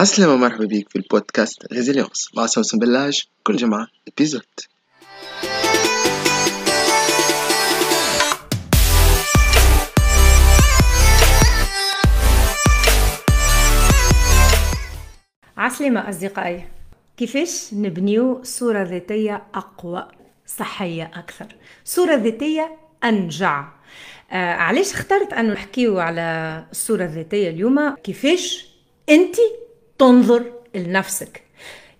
عسلامة مرحبا بيك في البودكاست Résilience مع سوسن بلاج كل جمعة épisode عسلامة أصدقائي كيفاش نبنيو صورة ذاتية أقوى صحية أكثر؟ صورة ذاتية أنجع. آه علاش اخترت أنه نحكيو على الصورة الذاتية اليوم؟ كيفاش أنت تنظر لنفسك.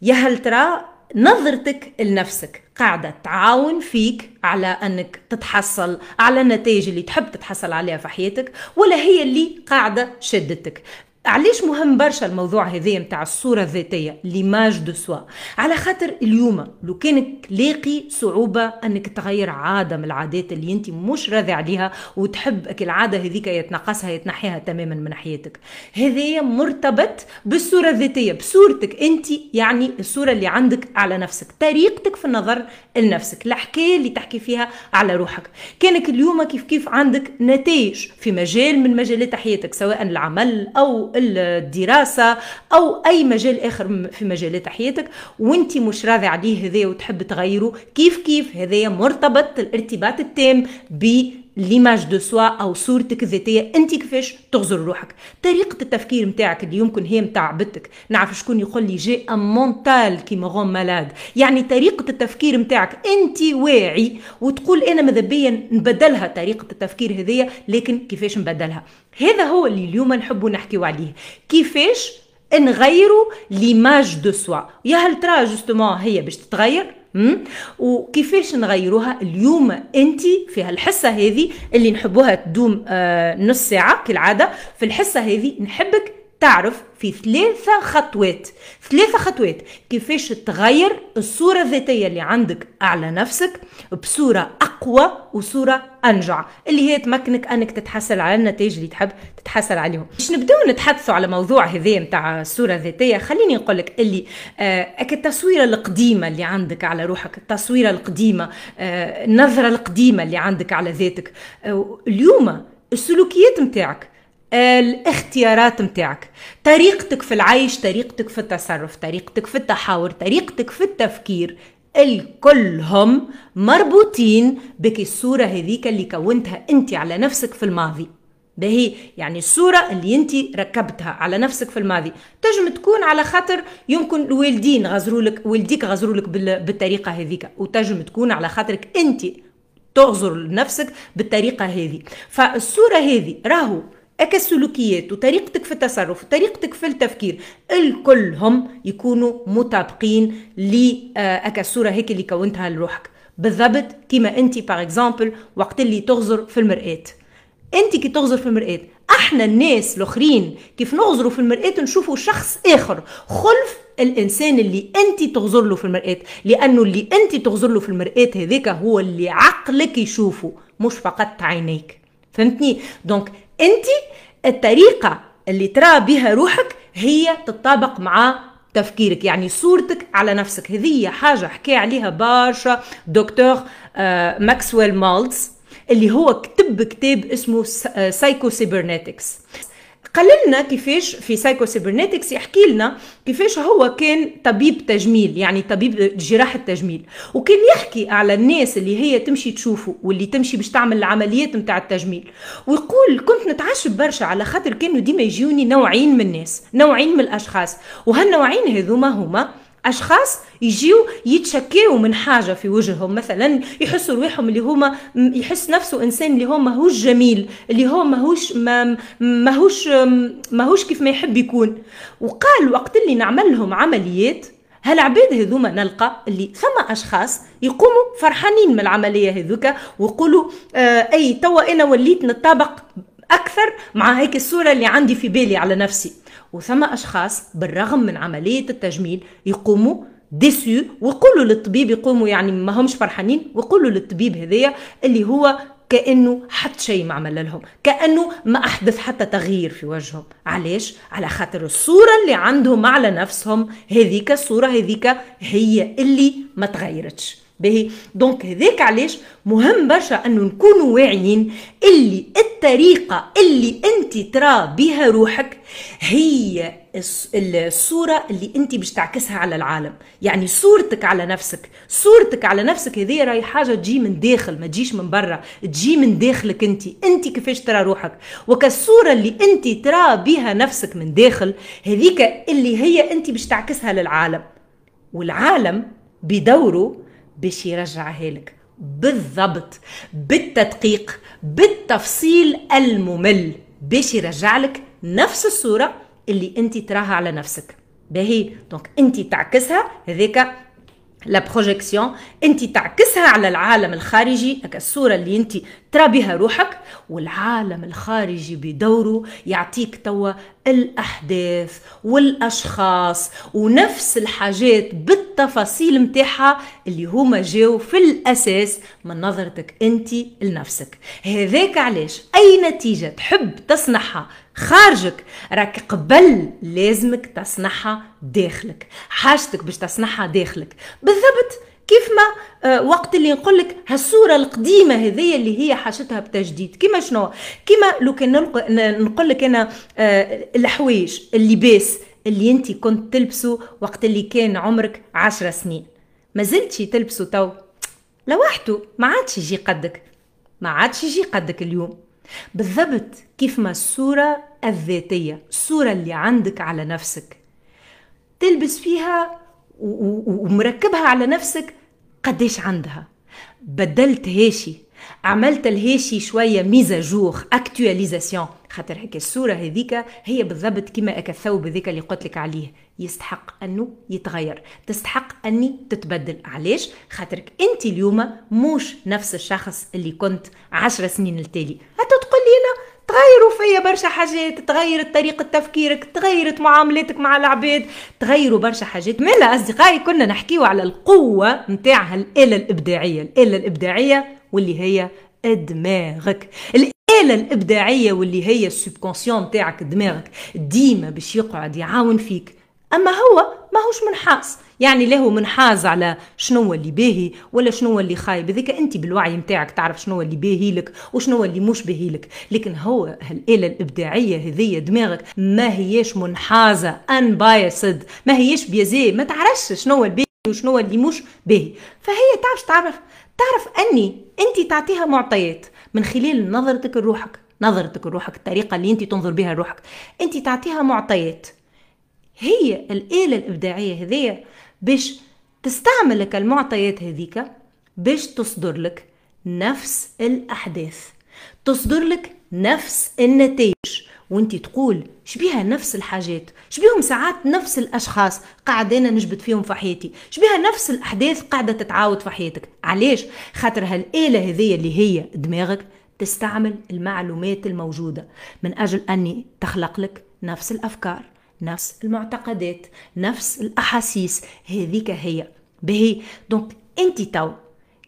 يا هل ترى نظرتك لنفسك قاعدة تعاون فيك على أنك تتحصل على النتائج اللي تحب تتحصل عليها في حياتك ولا هي اللي قاعدة شدتك؟ علاش مهم برشا الموضوع هذا نتاع الصورة الذاتية؟ ليماج دو سوا على خاطر اليوم لو كانك لاقي صعوبة أنك تغير عادة من العادات اللي أنت مش راضي عليها وتحب العادة هذيك يتنقصها يتنحيها تماما من حياتك. هذايا مرتبط بالصورة الذاتية بصورتك أنت يعني الصورة اللي عندك على نفسك طريقتك في النظر لنفسك الحكاية اللي تحكي فيها على روحك. كانك اليوم كيف كيف عندك نتائج في مجال من مجالات حياتك سواء العمل أو الدراسة أو أي مجال آخر في مجالات حياتك وانت مش راضي عليه هذا وتحب تغيره. كيف كيف هذا مرتبط الارتباط التام ب l'image de soi أو صورتك الذاتيه أنت كيفاش تغزر روحك. طريقة التفكير نتاعك اللي يمكن هي نتاع بنتك. نعرف شكون يقول لي j'ai un mental qui me rend malade يعني طريقة التفكير نتاعك أنت واعي وتقول أنا ماذا بيا نبدلها طريقة التفكير هذيا لكن كيفاش نبدلها؟ هذا هو اللي اليوم نحبوا نحكيو عليه. كيفاش نغيروا l'image de soi؟ يا هل ترى justement هي باش تتغير؟ وكيفاش نغيروها اليوم انت في هالحصة هذه اللي نحبوها تدوم آه نص ساعة كالعادة. في الحصة هذه نحبك تعرف في ثلاثة خطوات. ثلاثة خطوات. كيفاش تغير الصورة الذاتية اللي عندك على نفسك بصورة أقوى وصورة أنجع. اللي هي تمكنك أنك تتحصل على النتائج اللي تحب تتحصل عليهم. باش نبداو نتحدثوا على موضوع هذا نتاع الصورة الذاتية خليني نقول لك اللي آه التصويرة القديمة اللي عندك على روحك التصويرة القديمة آه النظرة القديمة اللي عندك على ذاتك. آه اليوم السلوكيات متاعك الاختيارات متاعك. طريقتك في العيش طريقتك في التصرف طريقتك في التحاور طريقتك في التفكير الكلهم مربوطين بك الصورة هذيك اللي كونتها انت على نفسك في الماضي. هي يعني الصورة اللي انت ركبتها على نفسك في الماضي. تجم تكون على خاطر يمكن الوالدين غزروا لك والديك غزروا لك بالطريقة هذيك. وتجم تكون على خاطرك انت تغزر لنفسك بالطريقة هذه فالصورة هذه راهو أكا السلوكيات وطريقتك في التصرف وطريقتك في التفكير الكلهم يكونوا مطابقين لاكا الصورة هيك اللي كونتها لروحك. بالضبط كيما أنت باغ اكزامبل وقت اللي تغزر في المرآة. أنت كي تغزر في المرآة أحنا الناس الآخرين كيف نغزروا في المرآة نشوفوا شخص آخر. خلف الإنسان اللي أنت تغزر له في المرآة لأنه اللي أنت تغزر له في المرآة هذاك هو اللي عقلك يشوفه مش فقط عينيك. فهمتني؟ دونك انت الطريقة اللي ترى بها روحك هي تتطابق مع تفكيرك يعني صورتك على نفسك. هذه حاجة حكى عليها برشا دكتور آه ماكسويل مالتز اللي هو كتب كتاب اسمه Psycho-Cybernetics قال لنا كيفاش في Psycho-Cybernetics يحكي لنا كيفاش هو كان طبيب تجميل يعني طبيب جراحة تجميل. وكان يحكي على الناس اللي هي تمشي تشوفه واللي تمشي باش تعمل العمليات نتاع التجميل. ويقول كنت نتعجب برشا على خاطر كانوا ديما يجيوني نوعين من الناس نوعين من الأشخاص. وهالنوعين هذوما هما أشخاص يجيو يتشكيو من حاجة في وجههم. مثلا يحسوا رواحهم اللي هما يحس نفسه إنسان اللي هو ماهوش جميل اللي هو ماهوش ما ماهوش ماهوش كيف ما يحب يكون. وقال وقت اللي نعمل لهم عمليات هالعباد هذوما نلقى اللي ثم أشخاص يقوموا فرحانين من العملية هذوك ويقولوا آه أي توا أنا وليت نتطابق أكثر مع هيك الصورة اللي عندي في بالي على نفسي. وثم أشخاص بالرغم من عملية التجميل يقوموا déçus ويقولوا للطبيب يقوموا يعني ما همش فرحانين ويقولوا للطبيب هذايا اللي هو كأنه حتى شيء ما عمل لهم كأنه ما أحدث حتى تغيير في وجههم. علاش؟ على خاطر الصورة اللي عندهم على نفسهم هذيك الصورة هذيك هي اللي ما تغيرتش. باهي donc هذاك علاش مهم برشا أنه نكونوا واعيين اللي الطريقة اللي أنت ترى بها روحك هي الصورة اللي أنت باش تعكسها على العالم. يعني صورتك على نفسك. صورتك على نفسك هذه راهي حاجة تجي من داخل ما تجيش من برا. تجي من داخلك أنت. أنت كيفاش ترى روحك؟ وكالصوره اللي أنت ترى بها نفسك من داخل هذيك اللي هي أنت باش تعكسها للعالم. والعالم بدوره باش يرجعها لك بالضبط. بالتدقيق بالتفصيل الممل. باش يرجع لك نفس الصورة اللي أنت تراها على نفسك. باهي. donc أنت تعكسها. هذاك la projection أنت تعكسها على العالم الخارجي. الصورة اللي أنت ترى بها روحك والعالم الخارجي بدوره يعطيك توا الأحداث والأشخاص ونفس الحاجات بالتفاصيل متاعها اللي هما جاو في الأساس من نظرتك أنت لنفسك. هذاك علاش؟ أي نتيجة تحب تصنعها خارجك راك قبل لازمك تصنعها داخلك حاجتك باش تصنعها داخلك. بالضبط كيف ما آه وقت اللي نقول لك هالصورة القديمة هذيا اللي هي حاجتها بتجديد. كيما شنو؟ كيما لو كان نقول لك أنا آه الحوايج اللباس اللي أنت كنت تلبسه وقت اللي كان عمرك عشر سنين. ما زلتي تلبسه تو. لوحده ما عادش يجي قدك ما عادش يجي قدك اليوم. بالضبط كيف ما الصورة الذاتية الصورة اللي عندك على نفسك. تلبس فيها ومركبها على نفسك قديش عندها. بدلتهاشي عملت لهاشي شوية mise à jour actualisation خاطر هيك الصورة هذيك هي بالضبط كما اك الثوب هذيك اللي قلت لك عليه. يستحق أنه يتغير. تستحق أني تتبدل. علاش؟ خاطرك أنت اليوم مش نفس الشخص اللي كنت عشر سنين التالي. تغيروا فيا برشا حاجات تغيرت طريقة تفكيرك تغيرت معاملاتك مع العباد تغيروا برشا حاجات. مالا أصدقائي كنا نحكيو على القوة متاع الآلة الإبداعية. الآلة الإبداعية واللي هي دماغك. الآلة الإبداعية واللي هي السبكونسيون متاعك دماغك ديما باش يقعد يعاون فيك. أما هو ماهوش منحاس. يعني له منحاز على شنو اللي باهي ولا شنو اللي خايب. هذيك أنت بالوعي نتاعك تعرف شنو اللي باهي لك وشنو اللي مش باهي لك. لكن هو الآلة الإبداعية هذية دماغك ما هيش منحازة ان بايسد ما هيش بيزي ما تعرفش شنو الباهي وشنو اللي مش باهي. فهي تعرف تعرف تعرف أني أنت تعطيها معطيات من خلال نظرتك لروحك نظرتك لروحك الطريقة اللي أنت تنظر بها لروحك. أنت تعطيها معطيات. هي الآلة الإبداعية هذية باش تستعمل المعطيات هذيك باش تصدر لك نفس الأحداث. تصدر لك نفس النتائج. وانت تقول شبيها نفس الحاجات شبيهم ساعات نفس الأشخاص قاعد أنا نجبد فيهم في حياتي شبيها نفس الأحداث قاعدة تتعاود في حياتك. علاش؟ خاطر هالآلة هذية اللي هي دماغك تستعمل المعلومات الموجودة من أجل أني تخلق لك نفس الأفكار. نفس المعتقدات نفس الأحاسيس. هذيك هي. بهي donc أنت تو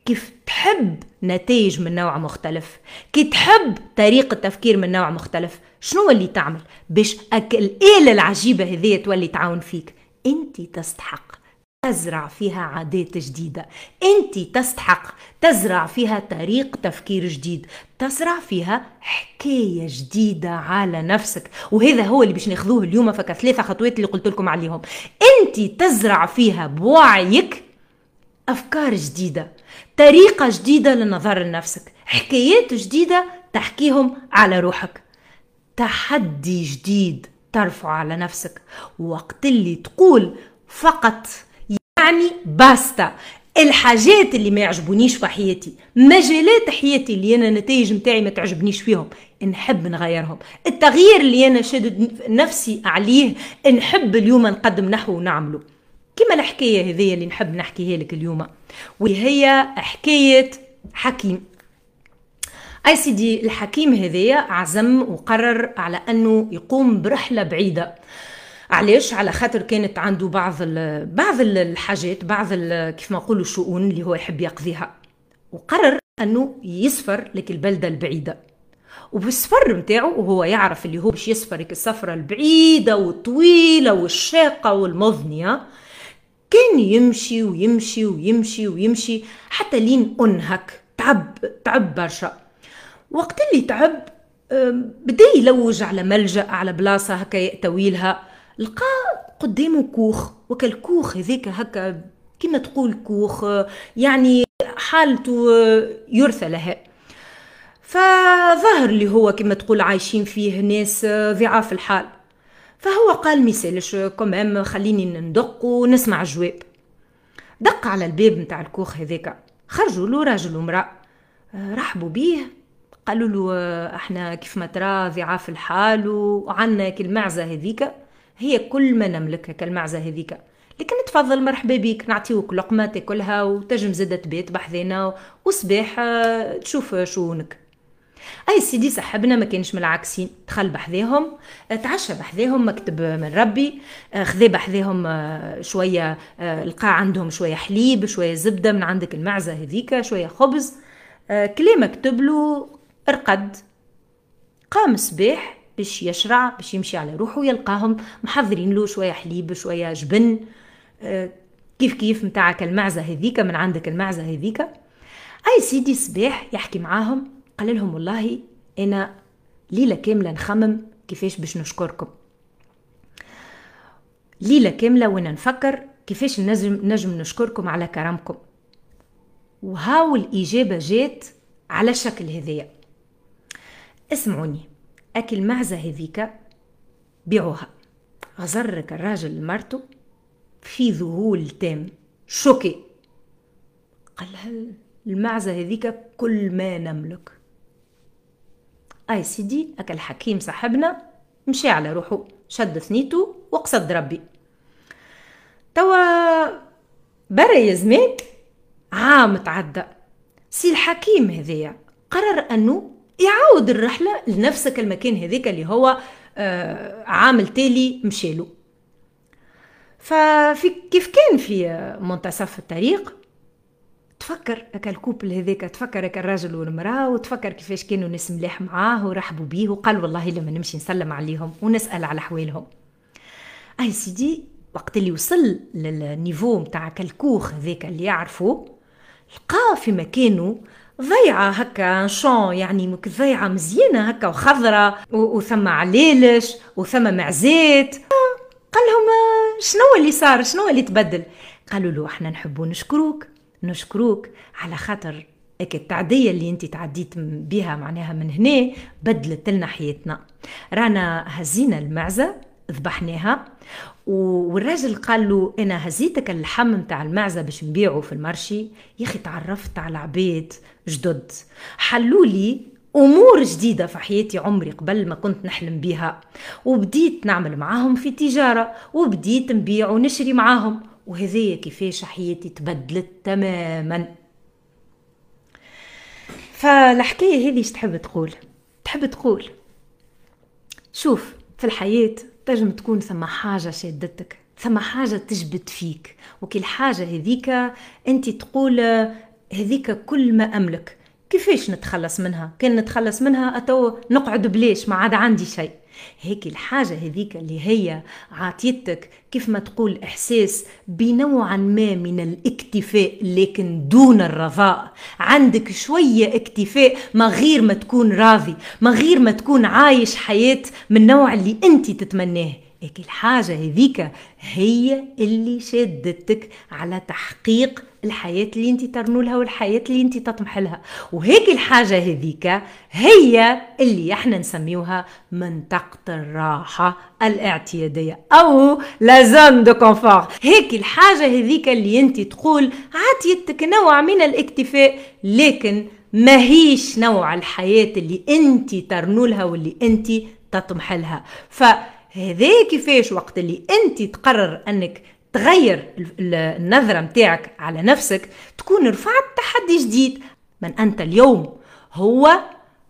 كيف تحب نتائج من نوع مختلف؟ كي تحب طريقة تفكير من نوع مختلف شنو اللي تعمل؟ باش الآلة العجيبة هذه تولي تعاون فيك. أنت تستحق. تزرع فيها عادات جديدة. انت تستحق تزرع فيها طريق تفكير جديد تزرع فيها حكاية جديدة على نفسك. وهذا هو اللي باش ناخذوه اليوم فك ثلاثة خطوات اللي قلت لكم عليهم. انت تزرع فيها بوعيك أفكار جديدة طريقة جديدة للنظر لنفسك حكايات جديدة تحكيهم على روحك. تحدي جديد ترفعه على نفسك. وقت اللي تقول فقط يعني باستا. الحاجات اللي ما يعجبونيش في حياتي مجالات حياتي اللي أنا النتائج نتاعي ما تعجبنيش فيهم نحب نغيرهم. التغيير اللي أنا شدد نفسي عليه نحب اليوم نقدم نحو ونعمله. كما الحكاية هذه اللي نحب نحكيها لك اليوم وهي حكاية حكيم. أي سيدي الحكيم هذايا عزم وقرر على أنه يقوم برحلة بعيدة. علاش؟ على خاطر كانت عنده بعض بعض الحاجات بعض كيف ما نقولوا الشؤون اللي هو يحب يقضيها. وقرر أنه يسفر لك البلدة البعيدة. وبالسفر نتاعو وهو يعرف اللي هو باش يسفر السفرة البعيدة والطويلة والشاقة والمضنية. كان يمشي ويمشي ويمشي ويمشي حتى لين أنهك. تعب تعب برشا. وقت اللي تعب بدأ يلوج على ملجأ على بلاصة هكا يأتوي لها لقى قدامه كوخ وكالكوخ هذاك هكا كما تقول كوخ يعني حالته يرثى لها. فظهر اللي هو كما تقول عايشين فيه ناس ضعاف الحال. فهو قال ميسالش كمام خليني ندق ونسمع الجواب دق على الباب نتاع الكوخ هذاك خرجوا له راجل ومرأة. رحبوا بيه قالوا له إحنا كيف ما ترى ضعاف الحال وعنا كالمعزة هذيك. هي كل ما نملكها كالمعزة هذيك. لكن تفضل مرحبا بيك نعطيوك لقمة تاكلها وتجم زادة تبيت بحذينا وصباح تشوف شؤونك أي سيدي صاحبنا ما كانش من العكسين دخل بحذاهم تعشى بحذاهم مكتب من ربي خذا بحذاهم شوية لقى عندهم شوية حليب شوية زبدة من عندك المعزة هذيك شوية خبز كلي مكتب له ارقد. قام الصباح باش يشرع باش يمشي على روحه يلقاهم محضرين له شوية حليب شوية جبن. كيف كيف متاعك المعزة هذيك من عندك المعزة هذيك. أي سيدي صباح يحكي معاهم قال لهم والله أنا ليلة كاملة نخمم كيفاش باش نشكركم. ليلة كاملة وأنا نفكر كيفاش نجم نجم نشكركم على كرمكم. وهاو الإجابة جات على الشكل هذايا. اسمعوني. أكل معزه هذيك بيعوها. غزرك الراجل لمرته في ذهول تام. شوكي. قال لها المعزة هذيك كل ما نملك. أي سيدي اكل حكيم صاحبنا مشي على روحه شد ثنيته وقصد ربي. توا برا يا زمان عام تعدى. سي الحكيم هذايا قرر أنه يعاود الرحلة لنفسك المكان هذاك اللي هو آه عام تالي مشيلو ففي كيف كان في منتصف الطريق؟ تفكر هكا الكوبل هذاك تفكر هكا الراجل والمرأة وتفكر كيفاش كانوا ناس ملاح معاه ورحبوا بيه وقال والله لما نمشي نسلم عليهم ونسأل على حوالهم. أي سيدي وقت اللي وصل للنيفو متاع كالكوخ هذاك اللي يعرفه لقى في مكانه ضيعة هكا شون يعني ضيعة مزيانة هكا وخضرة وثم عليلش وثم معزات قال لهم شنو اللي صار؟ شنو اللي تبدل؟ قالوا له إحنا نحبوا نشكروك نشكروك على خاطر هيك التعدية اللي أنت تعديت بها معناها من هنا بدلت لنا حياتنا. رانا هزينا المعزة ذبحناها والراجل قال له أنا هزيتك اللحم نتاع المعزة باش نبيعه في المرشي؟ يا أخي تعرفت على عباد جدد. حلوا لي أمور جديدة في حياتي عمري قبل ما كنت نحلم بيها. وبديت نعمل معاهم في تجاره وبديت نبيع ونشري معاهم. وهذيا كيفاش حياتي تبدلت تماما. فالحكاية هذه تحب تقول؟ تحب تقول شوف في الحياة تنجم تكون ثم حاجة شادتك ثم حاجة تجبد فيك. وكل حاجة هذيك أنت تقول هذيك كل ما أملك. كيفاش نتخلص منها؟ كان نتخلص منها اتو نقعد بليش ما عاد عندي شيء. هيك الحاجة هذيك اللي هي عطيتك كيف ما تقول إحساس بنوعا ما من الاكتفاء لكن دون الرضاء. عندك شوية اكتفاء ما غير ما تكون راضي ما غير ما تكون عايش حياة من نوع اللي أنت تتمناه. هيك الحاجة هذيك هي اللي شدتك على تحقيق الحياة اللي انت ترنولها والحياة اللي انت تطمح لها. وهيك الحاجة هذيك هي اللي إحنا نسميوها منطقة الراحة الاعتيادية أو la zone de confort هيك الحاجة هذيك اللي انت تقول عطيتك نوع من الاكتفاء لكن ماهيش نوع الحياة اللي انت ترنولها واللي انت تطمح لها. ف هذا كيفاش وقت اللي انت تقرر انك تغير النظرة متاعك على نفسك تكون رفعت تحدي جديد من أنت اليوم. هو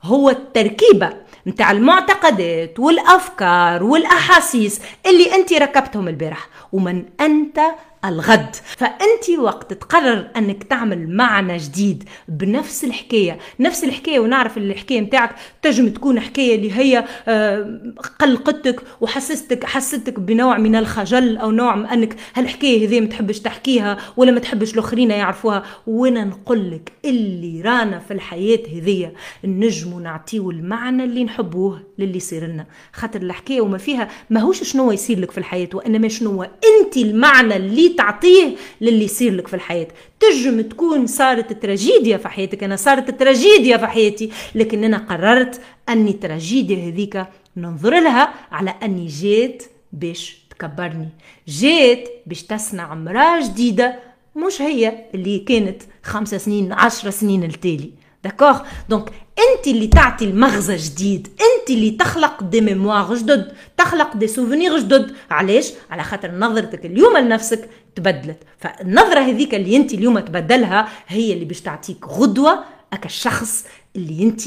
هو التركيبة متاع المعتقدات والأفكار والأحاسيس اللي أنت ركبتهم البارح. ومن أنت الغد. فأنت وقت تقرر أنك تعمل معنى جديد بنفس الحكاية نفس الحكاية ونعرف الحكاية متاعك تجم تكون حكاية اللي هي آه، قلقتك وحسستك حسستك بنوع من الخجل أو نوع من أنك هالحكاية هذه ما تحبش تحكيها ولا ما تحبش الآخرين يعرفوها. وأنا نقول لك اللي رانا في الحياة هذية نجموا نعطيو المعنى اللي نحبوه للي يصير لنا. خاطر الحكاية وما فيها ماهوش شنو يصير لك في الحياة وإنما شنو أنت المعنى اللي تعطيه للي يصير لك في الحياة. تجم تكون صارت تراجيديا في حياتك. أنا صارت تراجيديا في حياتي. لكن أنا قررت أني تراجيديا هذيك ننظر لها على أني جيت باش تكبرني. جيت باش تصنع مرأة جديدة. مش هي اللي كانت خمسة سنين عشر سنين التالي. d'accord donc أنت اللي تعطي المغزى جديد. أنت اللي تخلق des mémoires جدد. تخلق des souvenirs جدد. علاش؟ على خاطر نظرتك اليوم لنفسك تبدلت. فالنظرة هذيك اللي أنت اليوم تبدلها هي اللي باش تعطيك غدوة أك الشخص اللي أنت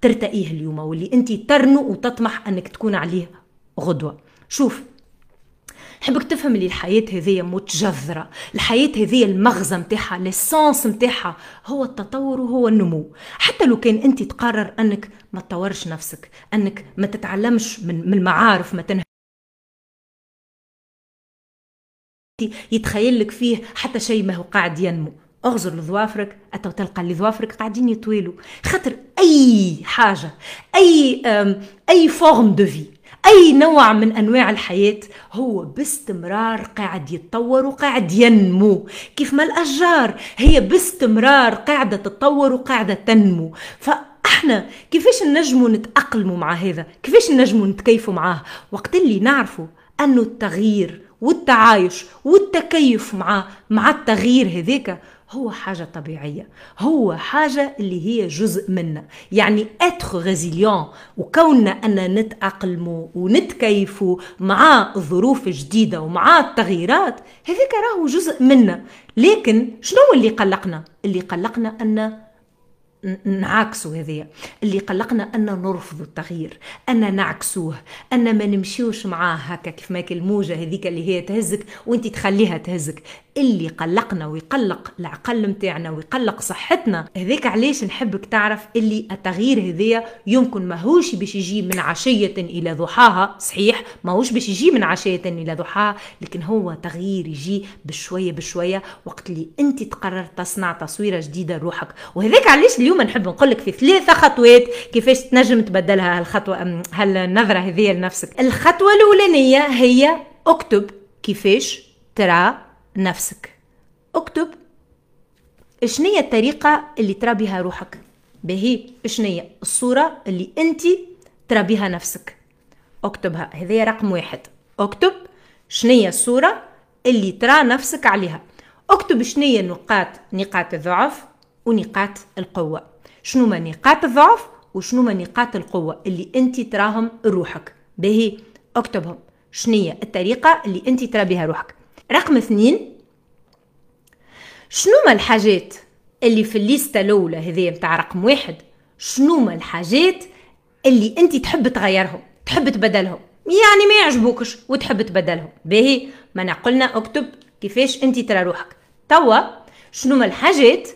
ترتقيه اليوم واللي أنت ترنو وتطمح أنك تكون عليه غدوة. شوف نحبك تفهم اللي الحياة هذية متجذرة. الحياة هذية المغزى متاعها ليسانس متاعها هو التطور وهو النمو. حتى لو كان أنت تقرر أنك ما تطورش نفسك أنك ما تتعلمش من, المعارف ما تنه يتخيل لك فيه حتى شيء ما هو قاعد ينمو. أغزر لظوافرك أتو تلقى اللي ظوافرك قاعدين يطويلوا. خاطر أي حاجة أي أي forme de vie أي نوع من أنواع الحياة هو باستمرار قاعد يتطور وقاعد ينمو. كيف ما الأشجار هي باستمرار قاعدة تتطور وقاعدة تنمو. فأحنا كيفاش نجموا نتاقلموا مع هذا؟ كيفاش نجموا نتكيفوا معاه؟ وقت اللي نعرفوا انه التغيير والتعايش والتكيف مع مع التغيير هذاك هو حاجة طبيعية. هو حاجة اللي هي جزء منا. يعني اتخ ريزيليون وكوننا أن نتأقلموا ونتكيفوا مع الظروف الجديدة ومع التغييرات هذاك راهو جزء منا. لكن شنو اللي قلقنا؟ اللي قلقنا أن نعاكسوا هذيا. اللي قلقنا أن نرفض التغيير أن نعكسوه أن ما نمشيوش معاه هكا كيف ما الموجة هذيك اللي هي تهزك وانت تخليها تهزك. اللي قلقنا ويقلق العقل متاعنا ويقلق صحتنا. هذاك علاش نحبك تعرف اللي التغيير هذيا يمكن ماهوش باش يجي من عشية إلى ضحاها. صحيح ماهوش باش يجي من عشية إلى ضحاها لكن هو تغيير يجي بشوية بشوية وقت اللي أنت تقرر تصنع تصويرة جديدة لروحك وهذاك علاش اليوم نحب نقول لك في ثلاثة خطوات كيفاش تنجم تبدلها هالخطوة هالنظرة هذيا لنفسك. الخطوة الأولانية هي اكتب كيفاش ترى نفسك. اكتب شنية الطريقة اللي ترى بها روحك؟ بهي شنية الصورة اللي أنت ترى بها نفسك؟ اكتبها. هذه رقم واحد. اكتب شنية الصورة اللي ترى نفسك عليها. اكتب شنية نقاط نقاط الضعف ونقاط القوة. شنو ما نقاط الضعف وشنو ما نقاط القوة اللي أنت تراهم روحك؟ بهي اكتبهم. شنية الطريقة اللي أنت ترى بها روحك؟ رقم اثنين شنو ما الحاجات اللي في الليستة الأولى هذه متاع رقم واحد؟ شنو ما الحاجات اللي أنت تحب تغيرهم تحب تبدلهم؟ يعني ما يعجبوكش وتحب تبدلهم. باهي ما قلنا اكتب كيفاش أنت ترى روحك. توا شنو ما الحاجات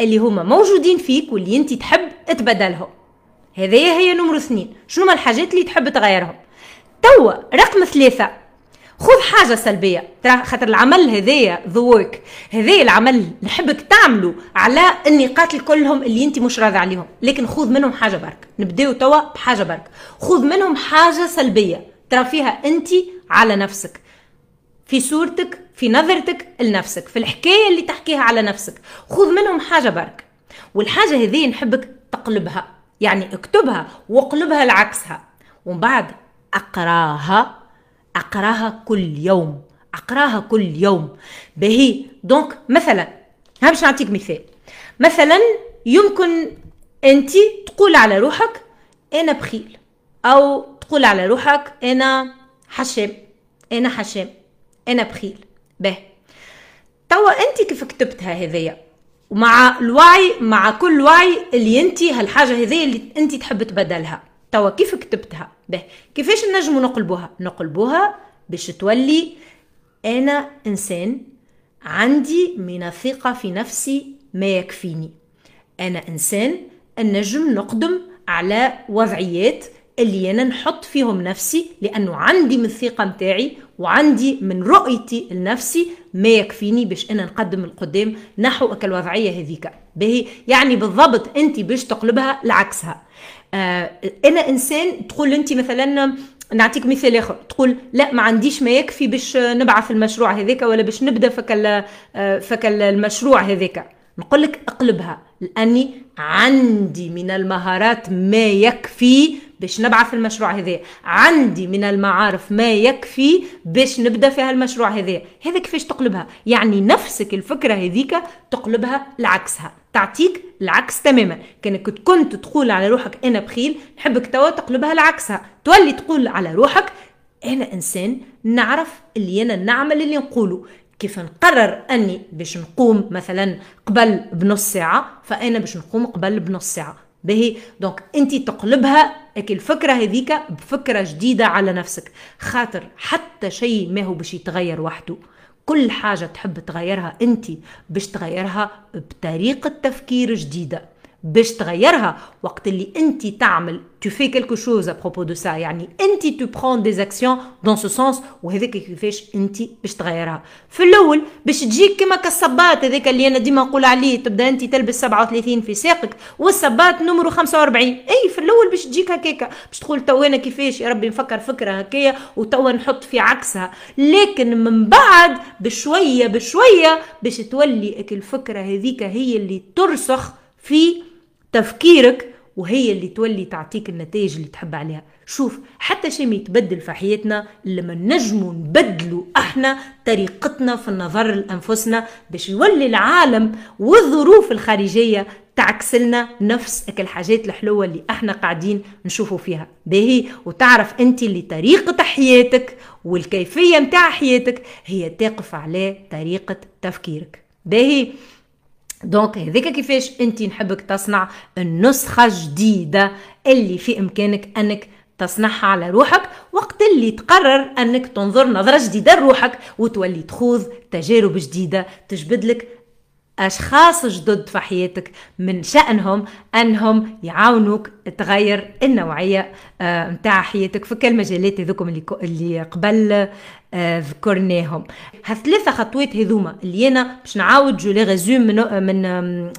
اللي هما موجودين فيك واللي أنت تحب تبدلهم؟ هذه هي نمرة اثنين. شنو ما الحاجات اللي تحب تغيرهم؟ توا رقم ثلاثة. خذ حاجة سلبية. ترى خاطر العمل هذايا ذا ورك هذايا العمل نحبك تعمله على النقاط كلهم اللي أنت مش راضي عليهم. لكن خذ منهم حاجة برك. نبداو توا بحاجة برك. خذ منهم حاجة سلبية. ترى فيها أنت على نفسك. في صورتك في نظرتك لنفسك. في الحكاية اللي تحكيها على نفسك. خذ منهم حاجة برك. والحاجة هذه نحبك تقلبها. يعني اكتبها واقلبها لعكسها. ومن بعد اقراها. أقراها كل يوم أقراها كل يوم. بهي دونك مثلا باش نعطيك مثال. مثلا يمكن أنت تقول على روحك أنا بخيل. أو تقول على روحك أنا حشام أنا حشام أنا بخيل. به. توا أنت كيف كتبتها هذيا؟ ومع الوعي مع كل وعي اللي أنت هالحاجة هذيا اللي أنت تحب تبدلها. توا كيف كتبتها؟ به كيفاش نجموا نقلبوها؟ نقلبوها باش تولي أنا إنسان عندي من الثقة في نفسي ما يكفيني. أنا إنسان النجم نقدم على وضعيات اللي أنا نحط فيهم نفسي لأنه عندي من الثقة متاعي وعندي من رؤيتي لنفسي ما يكفيني باش أنا نقدم القدام نحو الوضعية هذيك باهي يعني بالضبط أنت باش تقلبها لعكسها. آه أنا إنسان تقول أنت مثلا نعطيك مثال آخر تقول لا ما عنديش ما يكفي باش نبعث المشروع هذاك ولا باش نبدأ فك فك المشروع هذاك. نقول لك أقلبها لأني عندي من المهارات ما يكفي باش نبعث المشروع هذا. عندي من المعارف ما يكفي باش نبدأ في هالمشروع هذا. هذا كيفاش تقلبها؟ يعني نفسك الفكرة هذيك تقلبها لعكسها. تعطيك العكس تماما. كأنك كنت تقول على روحك أنا بخيل نحبك توا تقلبها لعكسها. تولي تقول على روحك أنا إنسان نعرف اللي أنا نعمل اللي نقوله. كيف نقرر أني باش نقوم مثلا قبل بنص ساعة فأنا باش نقوم قبل بنص ساعة. باهي دونك انت تقلبها الفكرة هذيك بفكرة جديدة على نفسك. خاطر حتى شيء ما هو باش يتغير وحده. كل حاجة تحب تغيرها انت باش تغيرها بطريقة تفكير جديدة. باش تغيرها. وقت اللي انت تعمل tu fais quelque chose à propos de ça. يعني انت tu prends des actions dans ce sens وهذاك كيفاش انت باش تغيرها. في الأول باش تجيك كما كالصباط هذاك اللي أنا ديما نقول عليه تبدأ أنت تلبس 37 في ساقك والصباط نمرو 45 أي في الأول باش تجيك هكاكا. باش تقول تو أنا كيفاش يا ربي نفكر فكرة هكايا وتوا نحط في عكسها. لكن من بعد بشوية بشوية باش تولي الفكرة هذيك هي اللي ترسخ في تفكيرك وهي اللي تولي تعطيك النتائج اللي تحب عليها. شوف حتى شيء ما يتبدل في حياتنا لما نجموا نبدلوا إحنا طريقتنا في النظر لأنفسنا باش يولي العالم والظروف الخارجية تعكس لنا نفس الحاجات الحلوة اللي إحنا قاعدين نشوفوا فيها. باهي وتعرف انت اللي طريقة حياتك والكيفية متاع حياتك هي تقف على طريقة تفكيرك. باهي دونك هذاك كيفاش انت نحبك تصنع النسخة جديدة اللي في إمكانك أنك تصنعها على روحك وقت اللي تقرر أنك تنظر نظرة جديدة لروحك وتولي تخوض تجارب جديدة تجبد لك أشخاص جدد في حياتك من شأنهم أنهم يعاونوك تغير النوعية نتاع حياتك في كل المجالات هذوكم اللي قبل ذكرناهم. هالثلاثة خطوات هذوما اللي أنا باش نعاود je les résume من من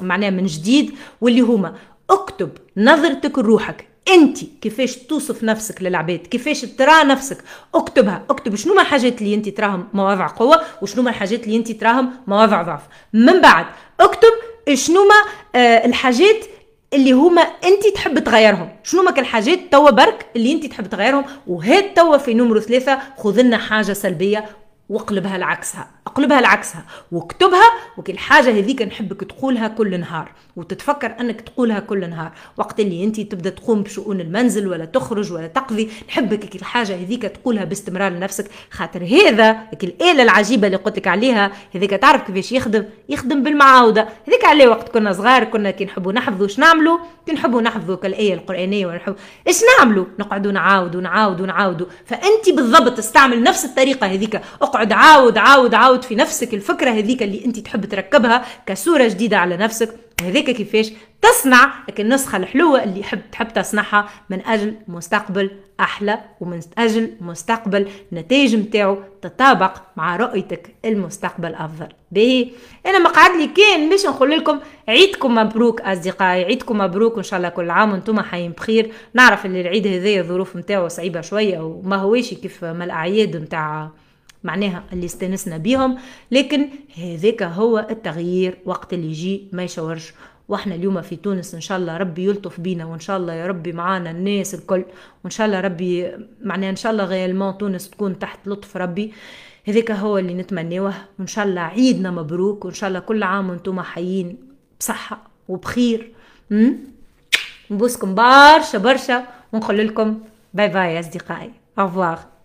معناها من جديد واللي هما اكتب نظرتك لروحك. انت كيفاش توصف نفسك للعباد؟ كيفاش ترى نفسك؟ اكتبها. اكتب شنو ما الحاجات اللي انت تراهم مواضع قوة وشنو ما الحاجات اللي انت تراهم مواضع ضعف. من بعد اكتب شنو ما آه الحاجات اللي هما انت تحب تغيرهم. شنو ما الحاجات توا برك اللي انت تحب تغيرهم وهات توا في نمرو ثلاثة خذ لنا حاجة سلبية واقلبها لعكسها اقلبها لعكسها واكتبها وكل حاجة هذيك نحبك تقولها كل نهار وتتفكر أنك تقولها كل نهار. وقت اللي أنت تبدأ تقوم بشؤون المنزل ولا تخرج ولا تقضي نحبك كل حاجة هذيك تقولها باستمرار لنفسك. خاطر هذا الآلة العجيبة اللي قلت لك عليها هذيك تعرف كيفاش يخدم؟ يخدم بالمعاودة. هذيك عليه وقت كنا صغار كنا كي نحبوا نحفظوا اش نعملوا؟ كي نحبوا نحفظوا كالآية القرآنية ونحب إيش نعملوا؟ نقعدوا نعاودوا نعاودوا نعاودوا فأنت بالضبط تستعمل نفس الطريقة هذيك. اقعد عاود عاود عاود في نفسك الفكرة هذيك اللي انت تحب تركبها كصورة جديدة على نفسك. هذيك كيفاش؟ تصنع النسخة الحلوة اللي حب تحب تصنعها من أجل مستقبل أحلى ومن أجل مستقبل نتائج متاعو تطابق مع رؤيتك المستقبل أفضل. به أنا مقعد لي كان باش نقول لكم عيدكم مبروك أصدقائي عيدكم مبروك وإن شاء الله كل عام وأنتم حيين بخير. نعرف اللي العيد هذايا الظروف متاعو صعيبة شوية وما هويش كيف ما الأعياد متاع معناها اللي استانسنا بيهم لكن هذاك هو التغيير وقت اللي يجي ما يشورش وإحنا اليوم في تونس إن شاء الله ربي يلطف بينا وإن شاء الله يا ربي معانا الناس الكل وإن شاء الله ربي معناها إن شاء الله غيالمون تونس تكون تحت لطف ربي. هذاك هو اللي نتمناه وإن شاء الله عيدنا مبروك وإن شاء الله كل عام وإنتم حيين بصحة وبخير. نبوسكم برشا برشا ونقول لكم باي باي أصدقائي. Revoir.